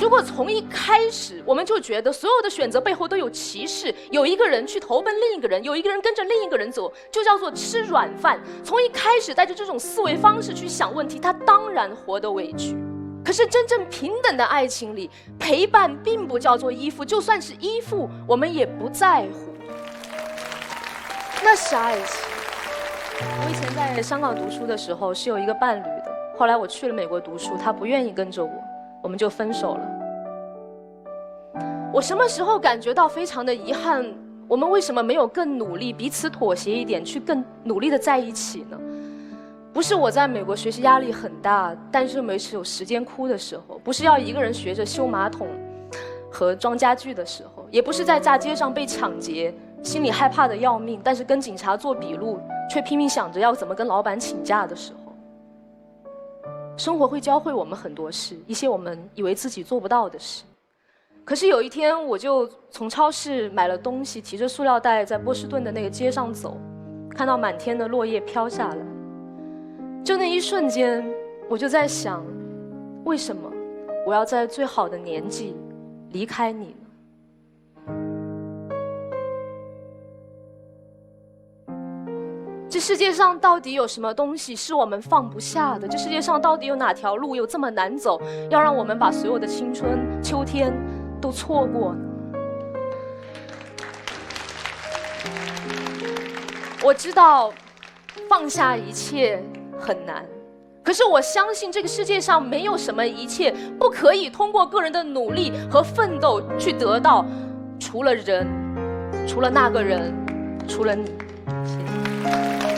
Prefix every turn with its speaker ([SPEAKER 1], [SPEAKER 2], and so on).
[SPEAKER 1] 如果从一开始我们就觉得所有的选择背后都有歧视，有一个人去投奔另一个人，有一个人跟着另一个人走，就叫做吃软饭。从一开始带着这种思维方式去想问题，他当然活得委屈。可是真正平等的爱情里，陪伴并不叫做依附，就算是依附，我们也不在乎。那是爱情。我以前在香港读书的时候是有一个伴侣的，后来我去了美国读书，他不愿意跟着我，我们就分手了。我什么时候感觉到非常的遗憾？我们为什么没有更努力，彼此妥协一点，去更努力的在一起呢？不是我在美国学习压力很大，但是没有时间哭的时候；不是要一个人学着修马桶和装家具的时候；也不是在大街上被抢劫，心里害怕的要命，但是跟警察做笔录，却拼命想着要怎么跟老板请假的时候。生活会教会我们很多事，一些我们以为自己做不到的事。可是有一天，我就从超市买了东西，提着塑料袋在波士顿的那个街上走，看到满天的落叶飘下来。就那一瞬间，我就在想，为什么我要在最好的年纪离开你呢？这世界上到底有什么东西是我们放不下的？这世界上到底有哪条路有这么难走，要让我们把所有的青春、秋天都错过呢？我知道，放下一切。很难，可是我相信这个世界上没有什么一切不可以通过个人的努力和奋斗去得到，除了人，除了那个人，除了你。谢谢。Thank you.